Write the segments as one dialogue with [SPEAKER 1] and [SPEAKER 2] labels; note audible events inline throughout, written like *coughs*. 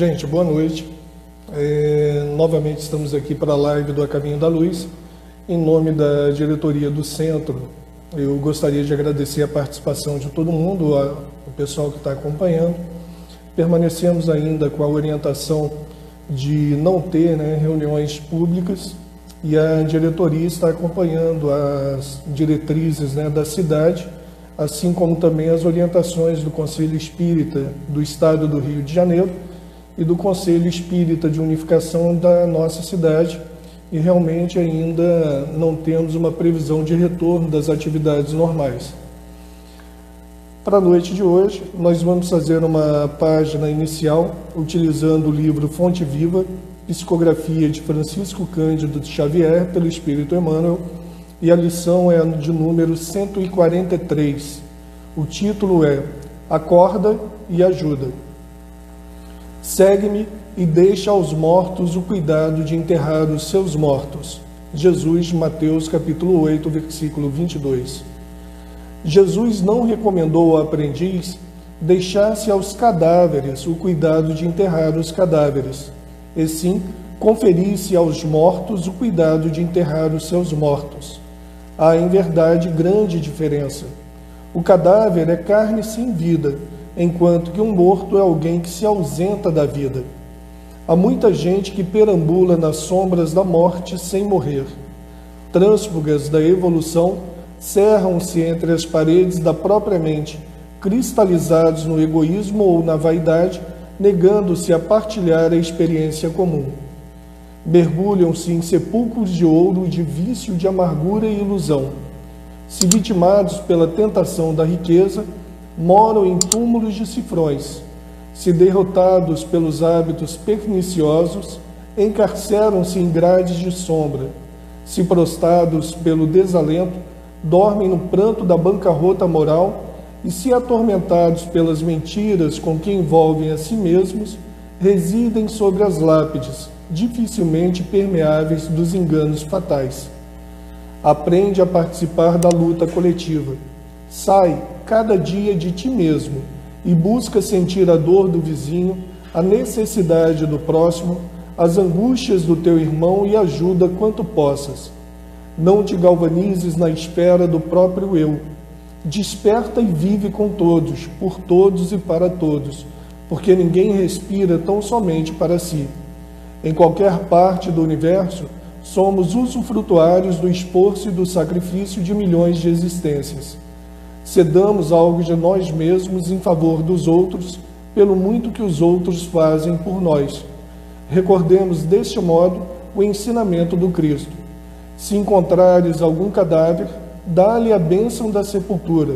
[SPEAKER 1] Gente, boa noite. É, novamente estamos aqui para a live do A Caminho da Luz. Em nome da diretoria do centro, eu gostaria de agradecer a participação de todo mundo, a, o pessoal que está acompanhando. Permanecemos ainda com a orientação de não ter né, reuniões públicas e a diretoria está acompanhando as diretrizes né, da cidade, assim como também as orientações do Conselho Espírita do Estado do Rio de Janeiro e do Conselho Espírita de Unificação da nossa cidade. E realmente ainda não temos uma previsão de retorno das atividades normais. Para a noite de hoje, nós vamos fazer uma página inicial utilizando o livro Fonte Viva, psicografia de Francisco Cândido de Xavier pelo Espírito Emmanuel, e a lição é de número 143. O título é Acorda e Ajuda. Segue-me e deixa aos mortos o cuidado de enterrar os seus mortos. Jesus, Mateus capítulo 8, versículo 22. Jesus não recomendou ao aprendiz deixasse aos cadáveres o cuidado de enterrar os cadáveres, e sim conferisse aos mortos o cuidado de enterrar os seus mortos. Há, em verdade, grande diferença. O cadáver é carne sem vida, enquanto que um morto é alguém que se ausenta da vida. Há muita gente que perambula nas sombras da morte sem morrer. Trânsfugas da evolução cerram-se entre as paredes da própria mente, cristalizados no egoísmo ou na vaidade, negando-se a partilhar a experiência comum. Mergulham-se em sepulcros de ouro de vício, de amargura e ilusão. Se vitimados pela tentação da riqueza, moram em túmulos de cifrões. Se derrotados pelos hábitos perniciosos, encarceram-se em grades de sombra. Se prostrados pelo desalento, dormem no pranto da bancarrota moral e, se atormentados pelas mentiras com que envolvem a si mesmos, residem sobre as lápides, dificilmente permeáveis dos enganos fatais. Aprende a participar da luta coletiva. Sai cada dia de ti mesmo e busca sentir a dor do vizinho, a necessidade do próximo, as angústias do teu irmão e ajuda quanto possas. Não te galvanizes na espera do próprio eu. Desperta e vive com todos, por todos e para todos, porque ninguém respira tão somente para si. Em qualquer parte do universo, somos usufrutuários do esforço e do sacrifício de milhões de existências. Cedamos algo de nós mesmos em favor dos outros, pelo muito que os outros fazem por nós. Recordemos deste modo o ensinamento do Cristo. Se encontrares algum cadáver, dá-lhe a bênção da sepultura,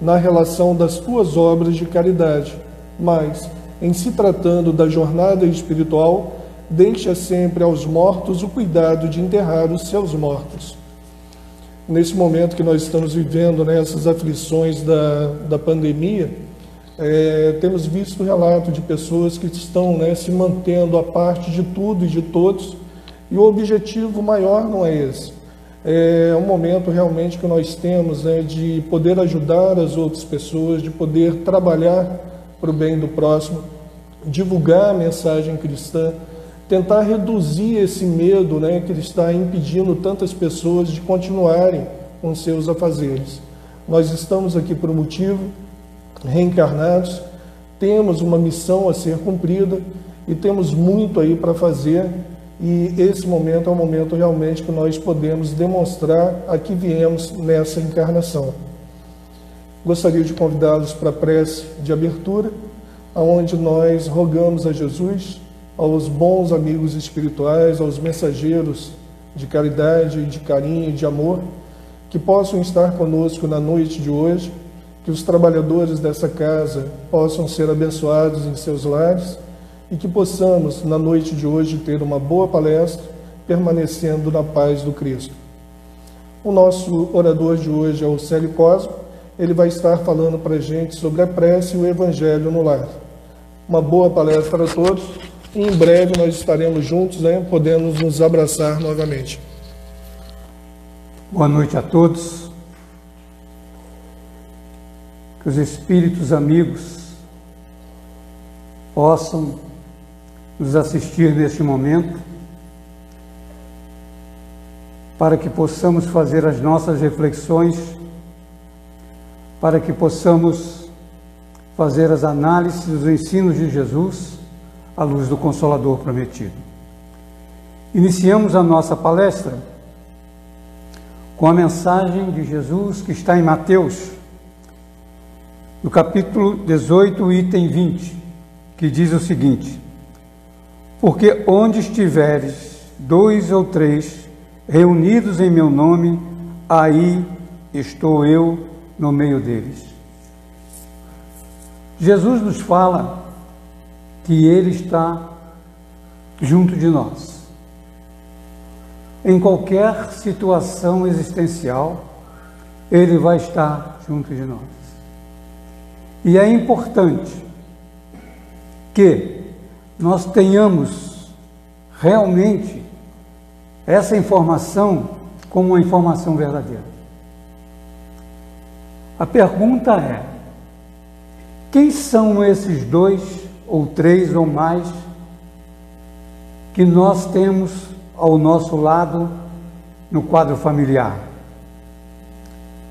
[SPEAKER 1] na relação das tuas obras de caridade. Mas, em se tratando da jornada espiritual, deixa sempre aos mortos o cuidado de enterrar os seus mortos. Nesse momento que nós estamos vivendo, né, essas aflições da, da pandemia, é, temos visto relato de pessoas que estão né, se mantendo à parte de tudo e de todos, e o objetivo maior não é esse. É um momento realmente que nós temos né, de poder ajudar as outras pessoas, de poder trabalhar para o bem do próximo, divulgar a mensagem cristã, tentar reduzir esse medo né, que está impedindo tantas pessoas de continuarem com seus afazeres. Nós estamos aqui por um motivo, reencarnados, temos uma missão a ser cumprida e temos muito aí para fazer e esse momento é o momento realmente que nós podemos demonstrar a que viemos nessa encarnação. Gostaria de convidá-los para a prece de abertura, aonde nós rogamos a Jesus aos bons amigos espirituais, aos mensageiros de caridade, de carinho, de amor, que possam estar conosco na noite de hoje, que os trabalhadores dessa casa possam ser abençoados em seus lares e que possamos, na noite de hoje, ter uma boa palestra, permanecendo na paz do Cristo. O nosso orador de hoje é o Célio Cosmo, ele vai estar falando para a gente sobre a prece e o Evangelho no lar. Uma boa palestra para todos em breve nós estaremos juntos, né, podendo nos abraçar novamente.
[SPEAKER 2] Boa noite a todos. Que os espíritos amigos possam nos assistir neste momento, para que possamos fazer as nossas reflexões, para que possamos fazer as análises dos ensinos de Jesus à luz do Consolador prometido. Iniciamos a nossa palestra com a mensagem de Jesus que está em Mateus, no capítulo 18, item 20, que diz o seguinte: Porque onde estiveres dois ou três reunidos em meu nome, aí estou eu no meio deles. Jesus nos fala que Ele está junto de nós. Em qualquer situação existencial, Ele vai estar junto de nós. E é importante que nós tenhamos realmente essa informação como uma informação verdadeira. A pergunta é: quem são esses dois, ou três ou mais, que nós temos ao nosso lado no quadro familiar?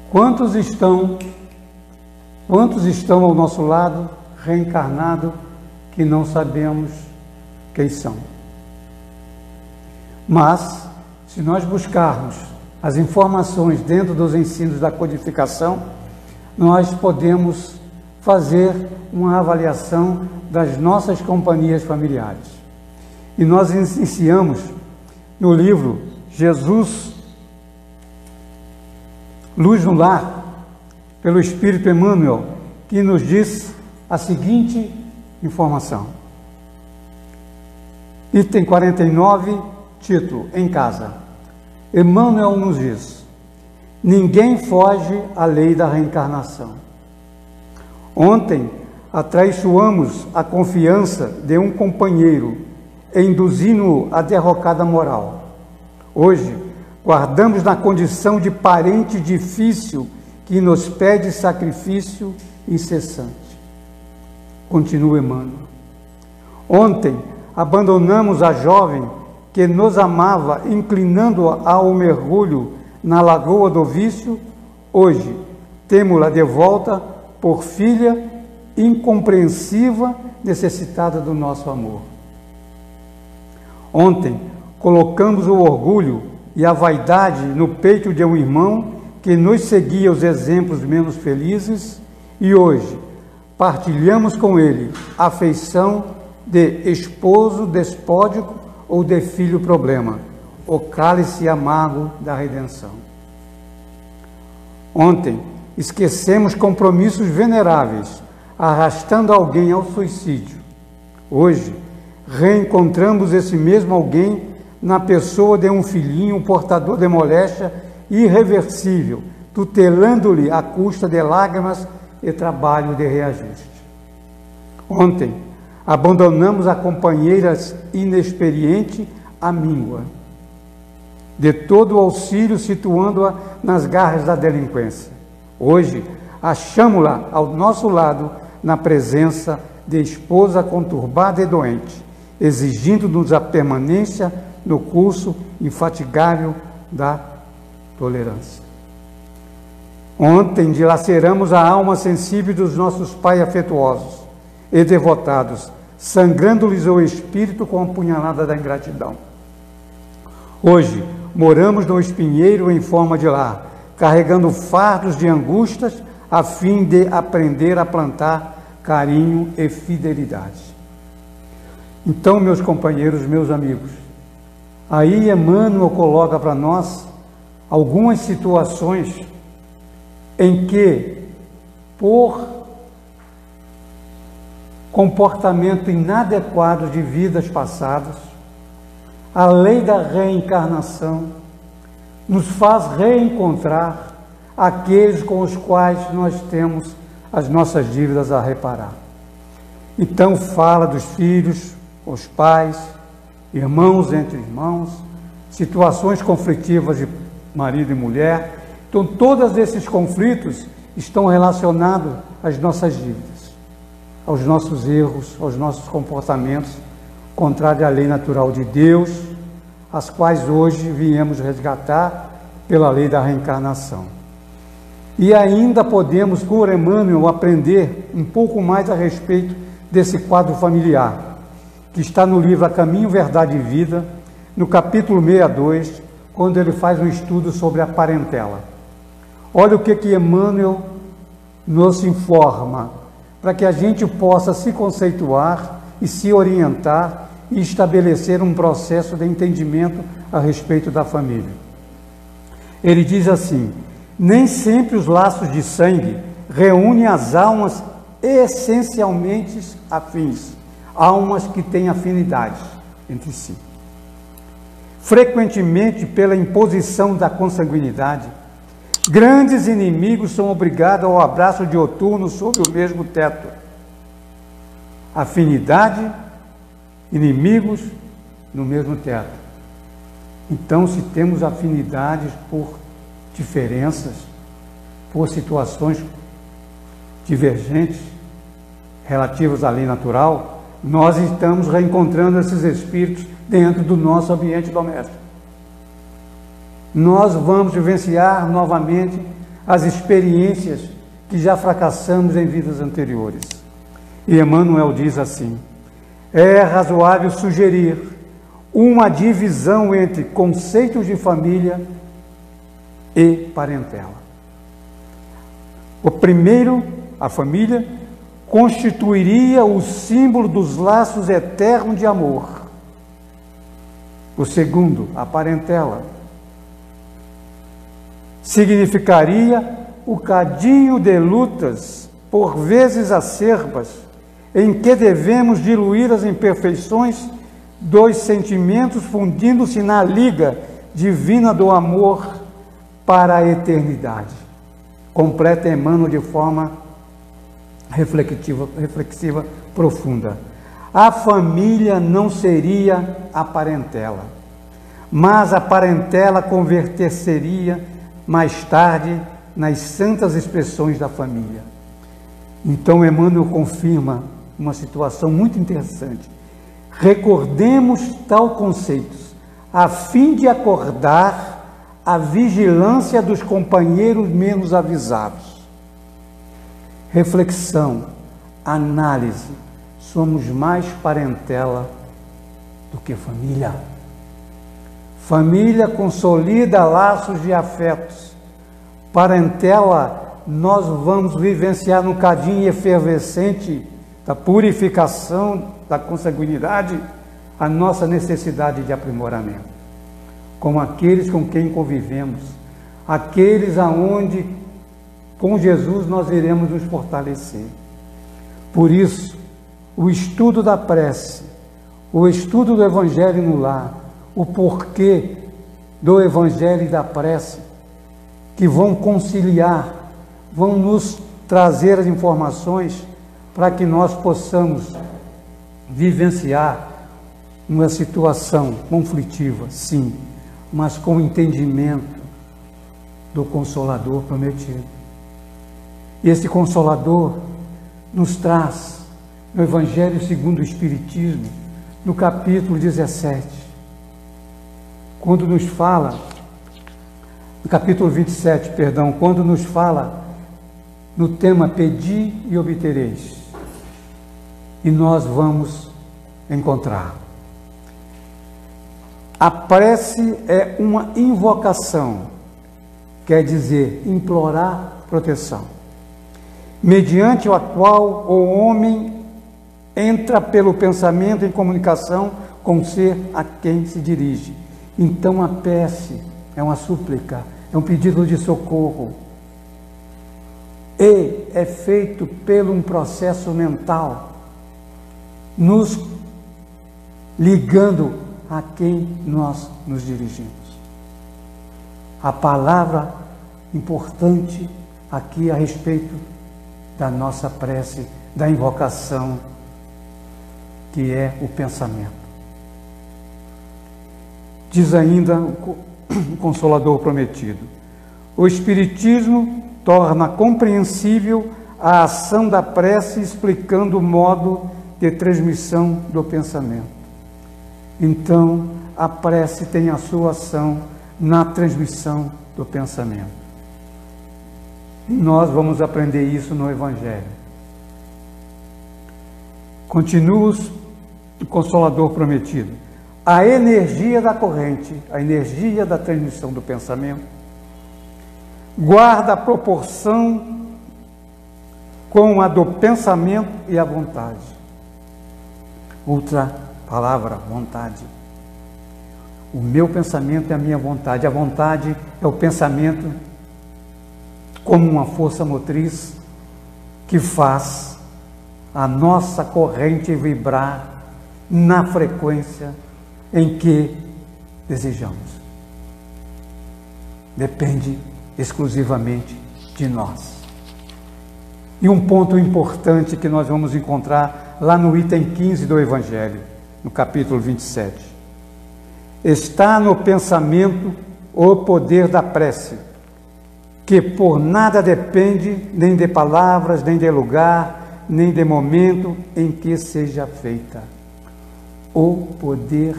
[SPEAKER 2] Quantos estão, quantos estão ao nosso lado reencarnado que não sabemos quem são? Mas, se nós buscarmos as informações dentro dos ensinos da codificação, nós podemos fazer uma avaliação das nossas companhias familiares. E nós iniciamos no livro Jesus Luz no Lar, pelo Espírito Emmanuel, que nos diz a seguinte informação. Item 49, título: Em casa. Emmanuel nos diz: Ninguém foge à lei da reencarnação. Ontem atraiçoamos a confiança de um companheiro, induzindo-o à derrocada moral. Hoje, guardamos na condição de parente difícil que nos pede sacrifício incessante. Continua Emmanuel. Ontem, abandonamos a jovem que nos amava, inclinando-a ao mergulho na lagoa do vício. Hoje, temos-la de volta por filha incompreensiva, necessitada do nosso amor. Ontem, colocamos o orgulho e a vaidade no peito de um irmão que nos seguia os exemplos menos felizes e hoje partilhamos com ele a afeição de esposo despódico ou de filho problema, o cálice amargo da redenção. Ontem, esquecemos compromissos veneráveis, arrastando alguém ao suicídio. Hoje, reencontramos esse mesmo alguém na pessoa de um filhinho portador de moléstia irreversível, tutelando-lhe à custa de lágrimas e trabalho de reajuste. Ontem, abandonamos a companheira inexperiente à míngua, de todo o auxílio situando-a nas garras da delinquência. Hoje, achamos-la ao nosso lado na presença de esposa conturbada e doente, exigindo-nos a permanência no curso infatigável da tolerância. Ontem dilaceramos a alma sensível dos nossos pais afetuosos e devotados, sangrando-lhes o espírito com a punhalada da ingratidão. Hoje, moramos no espinheiro em forma de lar, carregando fardos de angústias, a fim de aprender a plantar carinho e fidelidade. Então, meus companheiros, meus amigos, aí Emmanuel coloca para nós algumas situações em que, por comportamento inadequado de vidas passadas, a lei da reencarnação nos faz reencontrar aqueles com os quais nós temos as nossas dívidas a reparar. Então, fala dos filhos, os pais, irmãos entre irmãos, situações conflitivas de marido e mulher. Então, todos esses conflitos estão relacionados às nossas dívidas, aos nossos erros, aos nossos comportamentos contrária à lei natural de Deus, as quais hoje viemos resgatar pela lei da reencarnação. E ainda podemos, por Emmanuel, aprender um pouco mais a respeito desse quadro familiar, que está no livro A Caminho, Verdade e Vida, no capítulo 62, quando ele faz um estudo sobre a parentela. Olha o que que Emmanuel nos informa, para que a gente possa se conceituar e se orientar e estabelecer um processo de entendimento a respeito da família. Ele diz assim: nem sempre os laços de sangue reúnem as almas essencialmente afins, almas que têm afinidade entre si. Frequentemente, pela imposição da consanguinidade, grandes inimigos são obrigados ao abraço dioturno sob o mesmo teto. Afinidade, inimigos no mesmo teto. Então, se temos afinidades por diferenças, por situações divergentes relativas à lei natural, nós estamos reencontrando esses espíritos dentro do nosso ambiente doméstico. Nós vamos vivenciar novamente as experiências que já fracassamos em vidas anteriores. E Emmanuel diz assim: é razoável sugerir uma divisão entre conceitos de família e parentela. O primeiro, a família, constituiria o símbolo dos laços eternos de amor. O segundo, a parentela, significaria o cadinho de lutas, por vezes acerbas, em que devemos diluir as imperfeições dos sentimentos, fundindo-se na liga divina do amor para a eternidade. Completa Emmanuel de forma reflexiva, reflexiva profunda. A família não seria a parentela, mas a parentela converter-seria mais tarde nas santas expressões da família. Então Emmanuel confirma uma situação muito interessante. Recordemos tal conceitos, a fim de acordar a vigilância dos companheiros menos avisados. Reflexão, análise, somos mais parentela do que família. Família consolida laços de afetos. Parentela, nós vamos vivenciar no cadinho efervescente da purificação da consanguinidade a nossa necessidade de aprimoramento. Como aqueles com quem convivemos, aqueles aonde com Jesus nós iremos nos fortalecer. Por isso, o estudo da prece, o estudo do Evangelho no lar, o porquê do Evangelho e da prece, que vão conciliar, vão nos trazer as informações para que nós possamos vivenciar uma situação conflitiva, sim, mas com entendimento do Consolador prometido. E esse Consolador nos traz no Evangelho segundo o Espiritismo, no capítulo 17, quando nos fala, no capítulo 27, perdão, quando nos fala no tema Pedi e obtereis e nós vamos encontrar. A prece é uma invocação, quer dizer, implorar proteção, mediante a qual o homem entra pelo pensamento em comunicação com o ser a quem se dirige. Então a prece é uma súplica, é um pedido de socorro. E é feito pelo um processo mental nos ligando a quem nós nos dirigimos. A palavra importante aqui a respeito da nossa prece, da invocação, que é o pensamento. Diz ainda o *coughs* Consolador prometido: o Espiritismo torna compreensível a ação da prece, explicando o modo de transmissão do pensamento. Então, a prece tem a sua ação na transmissão do pensamento. E nós vamos aprender isso no Evangelho. Continua o Consolador prometido. A energia da corrente, a energia da transmissão do pensamento, guarda a proporção com a do pensamento e a vontade. Outra palavra, vontade. O meu pensamento é a minha vontade. A vontade é o pensamento como uma força motriz que faz a nossa corrente vibrar na frequência em que desejamos. Depende exclusivamente de nós. E um ponto importante que nós vamos encontrar lá no item 15 do Evangelho, no capítulo 27. Está no pensamento o poder da prece, que por nada depende nem de palavras, nem de lugar, nem de momento em que seja feita. O poder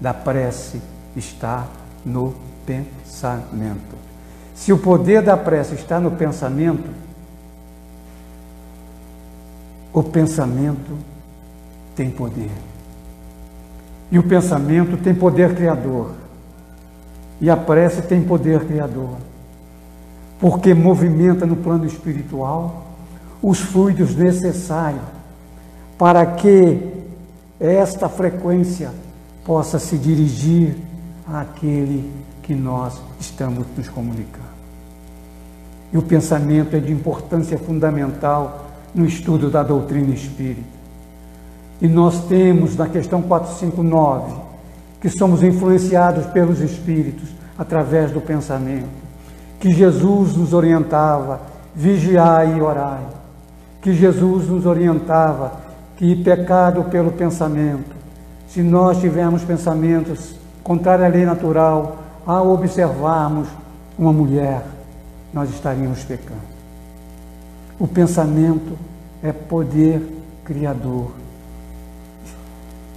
[SPEAKER 2] da prece está no pensamento. Se o poder da prece está no pensamento, o pensamento tem poder. E o pensamento tem poder criador. E a prece tem poder criador. Porque movimenta no plano espiritual os fluidos necessários para que esta frequência possa se dirigir àquele que nós estamos nos comunicando. E o pensamento é de importância fundamental no estudo da doutrina espírita. E nós temos na questão 459 que somos influenciados pelos espíritos através do pensamento, que Jesus nos orientava, vigiai e orai, que Jesus nos orientava que pecado pelo pensamento. Se nós tivermos pensamentos contrários à lei natural, ao observarmos uma mulher, nós estaríamos pecando. O pensamento é poder criador.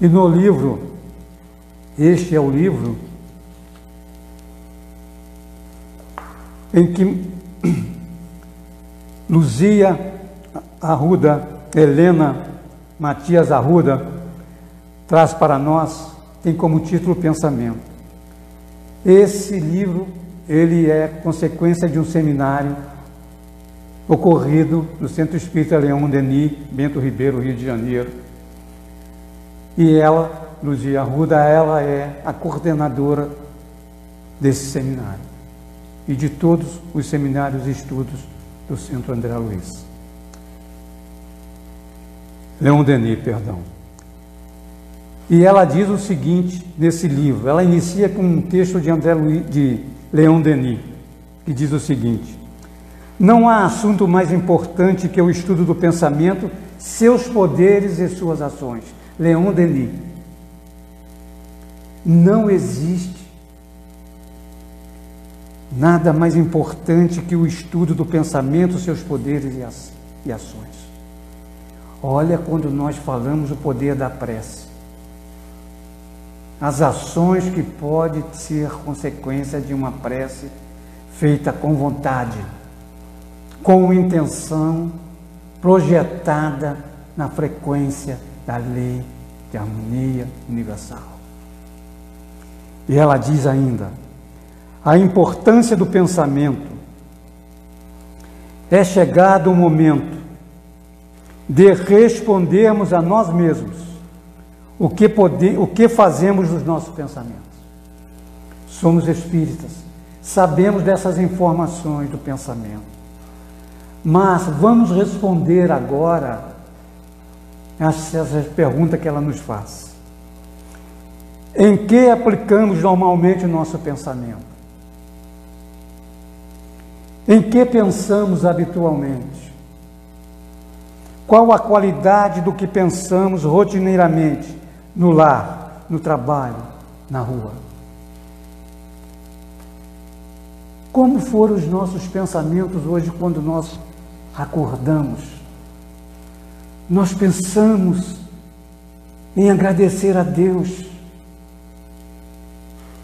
[SPEAKER 2] E no livro, este é o livro em que *clears throat* Luzia Arruda, Helena Matias Arruda, traz para nós, tem como título Pensamento. Esse livro, ele é consequência de um seminário ocorrido no Centro Espírita Leão Denis, Bento Ribeiro, Rio de Janeiro. E ela, Luzia Arruda, ela é a coordenadora desse seminário e de todos os seminários e estudos do Centro André Luiz. Leão Denis, perdão. E ela diz o seguinte nesse livro, ela inicia com um texto de André Luiz, de Leão Denis, que diz o seguinte: não há assunto mais importante que o estudo do pensamento, seus poderes e suas ações. Leon Denis. Não existe nada mais importante que o estudo do pensamento, seus poderes e ações. Olha quando nós falamos o poder da prece. As ações que pode ser consequência de uma prece feita com vontade com intenção projetada na frequência da lei de harmonia universal. E ela diz ainda: a importância do pensamento é chegado o momento de respondermos a nós mesmos o que, pode, o que fazemos dos nossos pensamentos. Somos espíritas, sabemos dessas informações do pensamento. Mas vamos responder agora essa pergunta que ela nos faz. Em que aplicamos normalmente o nosso pensamento? Em que pensamos habitualmente? Qual a qualidade do que pensamos rotineiramente no lar, no trabalho, na rua? Como foram os nossos pensamentos hoje quando nós acordamos, nós pensamos em agradecer a Deus.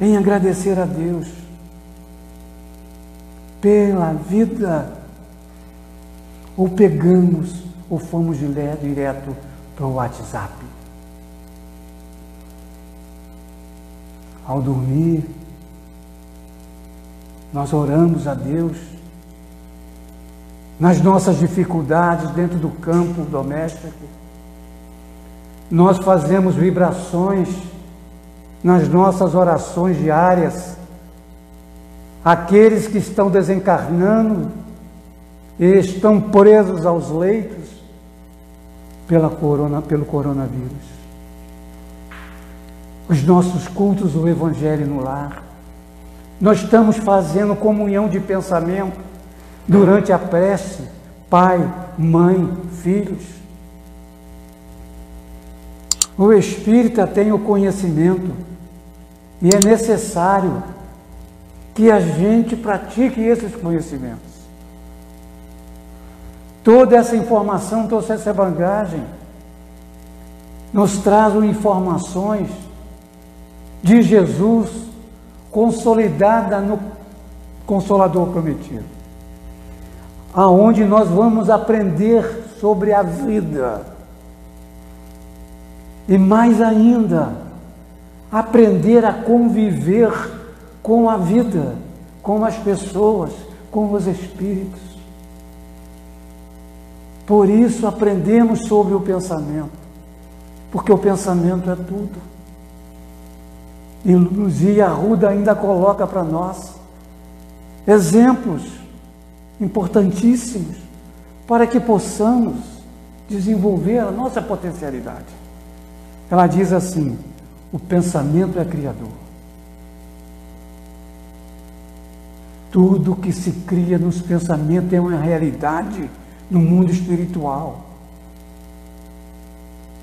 [SPEAKER 2] Em agradecer a Deus pela vida, ou pegamos ou fomos direto para o WhatsApp. Ao dormir, nós oramos a Deus nas nossas dificuldades dentro do campo doméstico. Nós fazemos vibrações nas nossas orações diárias. Aqueles que estão desencarnando e estão presos aos leitos pela corona, pelo coronavírus. Os nossos cultos do Evangelho no lar. Nós estamos fazendo comunhão de pensamento durante a prece, pai, mãe, filhos. O espírita tem o conhecimento e é necessário que a gente pratique esses conhecimentos. Toda essa informação, toda essa bagagem, nos traz informações de Jesus consolidada no Consolador prometido aonde nós vamos aprender sobre a vida. E mais ainda, aprender a conviver com a vida, com as pessoas, com os espíritos. Por isso aprendemos sobre o pensamento, porque o pensamento é tudo. E Luzia Arruda ainda coloca para nós exemplos importantíssimos para que possamos desenvolver a nossa potencialidade. Ela diz assim: o pensamento é criador. Tudo que se cria nos pensamentos é uma realidade no mundo espiritual.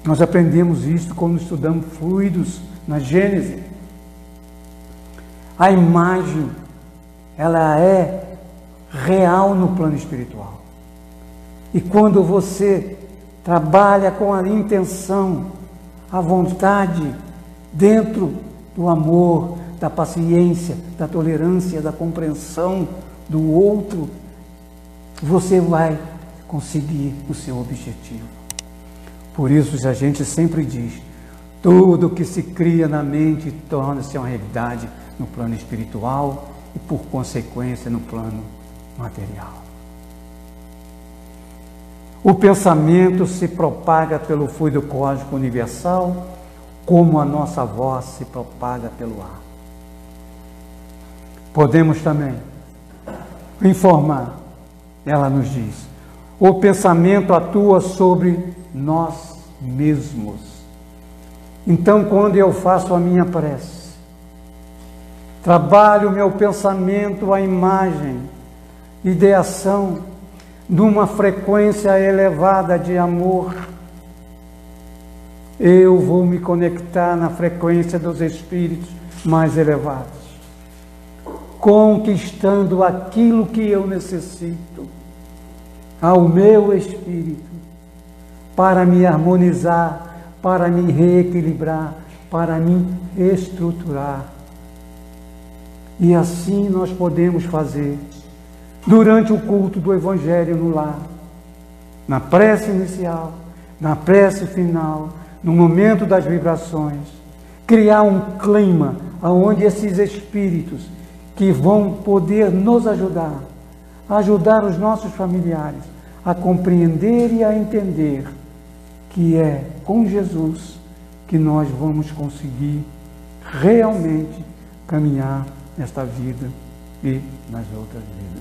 [SPEAKER 2] Nós aprendemos isso quando estudamos fluidos na Gênese. A imagem, ela é real no plano espiritual. E quando você trabalha com a intenção, a vontade, dentro do amor, da paciência, da tolerância, da compreensão do outro, você vai conseguir o seu objetivo. Por isso a gente sempre diz: tudo que se cria na mente torna-se uma realidade no plano espiritual e, por consequência, no plano material. O pensamento se propaga pelo fluido cósmico universal, como a nossa voz se propaga pelo ar. Podemos também informar, ela nos diz, o pensamento atua sobre nós mesmos. Então, quando eu faço a minha prece, trabalho meu pensamento, a imagem, ideação numa frequência elevada de amor, eu vou me conectar na frequência dos espíritos mais elevados, conquistando aquilo que eu necessito ao meu espírito para me harmonizar, para me reequilibrar, para me estruturar. E assim nós podemos fazer durante o culto do Evangelho no lar, na prece inicial, na prece final, no momento das vibrações, criar um clima onde esses espíritos que vão poder nos ajudar, ajudar os nossos familiares a compreender e a entender que é com Jesus que nós vamos conseguir realmente caminhar nesta vida e nas outras vidas.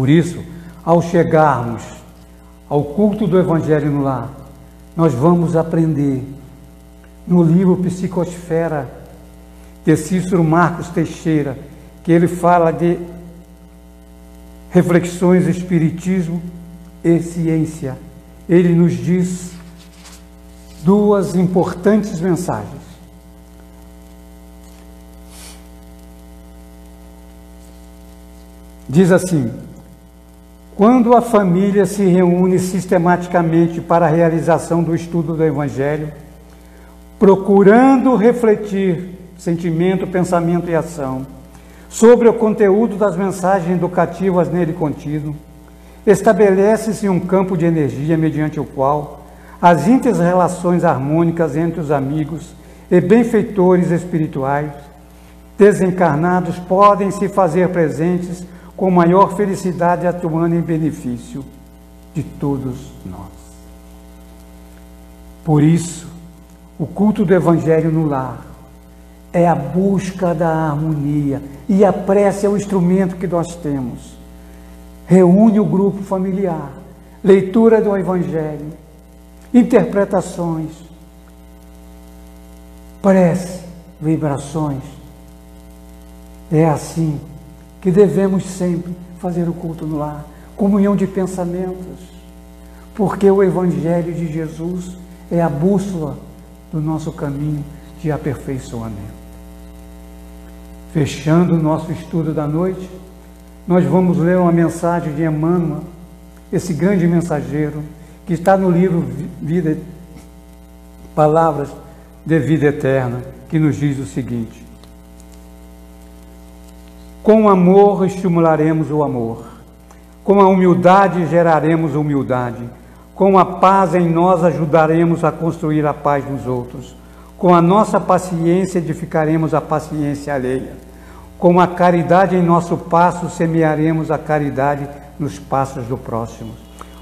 [SPEAKER 2] Por isso, ao chegarmos ao culto do Evangelho no lar, nós vamos aprender no livro Psicosfera de Cícero Marcos Teixeira, que ele fala de reflexões, espiritismo e ciência. Ele nos diz duas importantes mensagens. Diz assim: quando a família se reúne sistematicamente para a realização do estudo do Evangelho, procurando refletir sentimento, pensamento e ação, sobre o conteúdo das mensagens educativas nele contido, estabelece-se um campo de energia mediante o qual as íntimas relações harmônicas entre os amigos e benfeitores espirituais desencarnados podem se fazer presentes com maior felicidade, atuando em benefício de todos nós. Por isso, o culto do Evangelho no lar é a busca da harmonia e a prece é o instrumento que nós temos. Reúne o grupo familiar, leitura do Evangelho, interpretações, prece, vibrações. É assim que devemos sempre fazer o culto no lar, comunhão de pensamentos, porque o Evangelho de Jesus é a bússola do nosso caminho de aperfeiçoamento. Fechando o nosso estudo da noite, nós vamos ler uma mensagem de Emmanuel, esse grande mensageiro, que está no livro Vida, Palavras de Vida Eterna, que nos diz o seguinte: Com amor estimularemos o amor, com a humildade geraremos humildade, com a paz em nós ajudaremos a construir a paz nos outros. Com a nossa paciência edificaremos a paciência alheia. Com a caridade em nosso passo semearemos a caridade nos passos do próximo.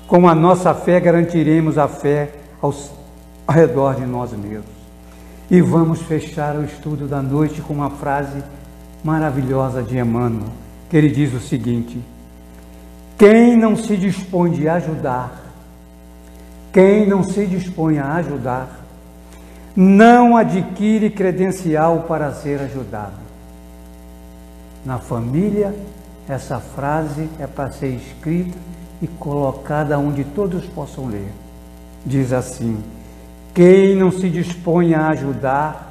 [SPEAKER 2] Com a nossa fé garantiremos a fé aos, ao redor de nós mesmos. E vamos fechar o estudo da noite com uma frase maravilhosa de Emmanuel, que ele diz o seguinte: Quem não se dispõe de ajudar, quem não se dispõe a ajudar, não adquire credencial para ser ajudado. Na família, essa frase é para ser escrita e colocada onde todos possam ler. Diz assim: Quem não se dispõe a ajudar,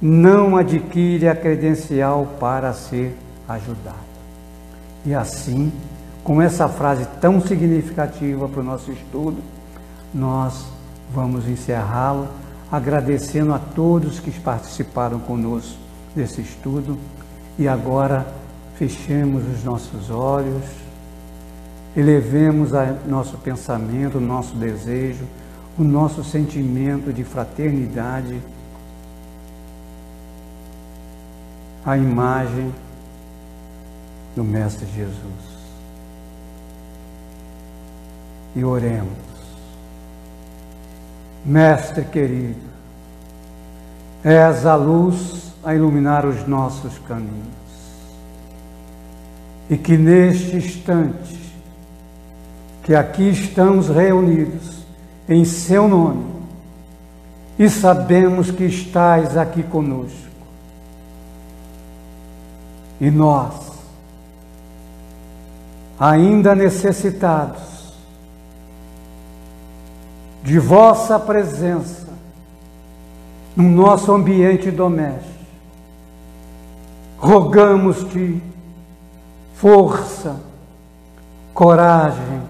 [SPEAKER 2] não adquire a credencial para ser ajudado. E assim, com essa frase tão significativa para o nosso estudo, nós vamos encerrá-lo agradecendo a todos que participaram conosco desse estudo e agora fechemos os nossos olhos, elevemos nosso pensamento, o nosso desejo, o nosso sentimento de fraternidade à imagem do Mestre Jesus. E oremos. Mestre querido, és a luz a iluminar os nossos caminhos. E que neste instante, que aqui estamos reunidos em Seu nome, e sabemos que estás aqui conosco, e nós, ainda necessitados, de vossa presença no nosso ambiente doméstico. Rogamos-te força, coragem,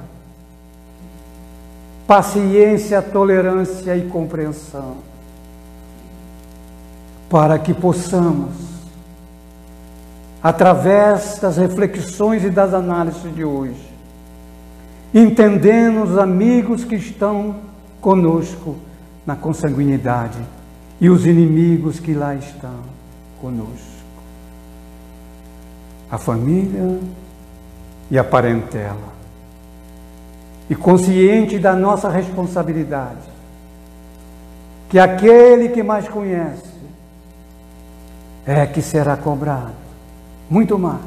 [SPEAKER 2] paciência, tolerância e compreensão, para que possamos, através das reflexões e das análises de hoje, entendendo os amigos que estão conosco na consanguinidade e os inimigos que lá estão conosco. A família e a parentela. E consciente da nossa responsabilidade, que aquele que mais conhece é que será cobrado, muito mais.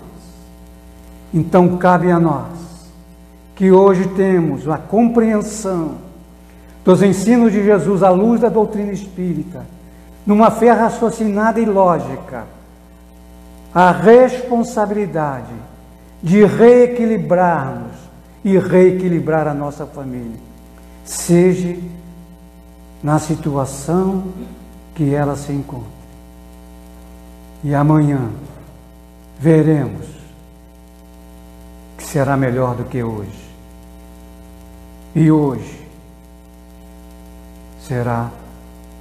[SPEAKER 2] Então cabe a nós, que hoje temos a compreensão dos ensinos de Jesus à luz da doutrina espírita, numa fé raciocinada e lógica, a responsabilidade de reequilibrarmos e reequilibrar a nossa família, seja na situação que ela se encontra. E amanhã veremos que será melhor do que hoje. E hoje será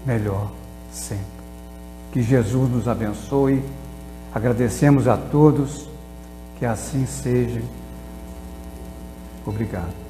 [SPEAKER 2] melhor sempre. Que Jesus nos abençoe. Agradecemos a todos. Que assim seja. Obrigado.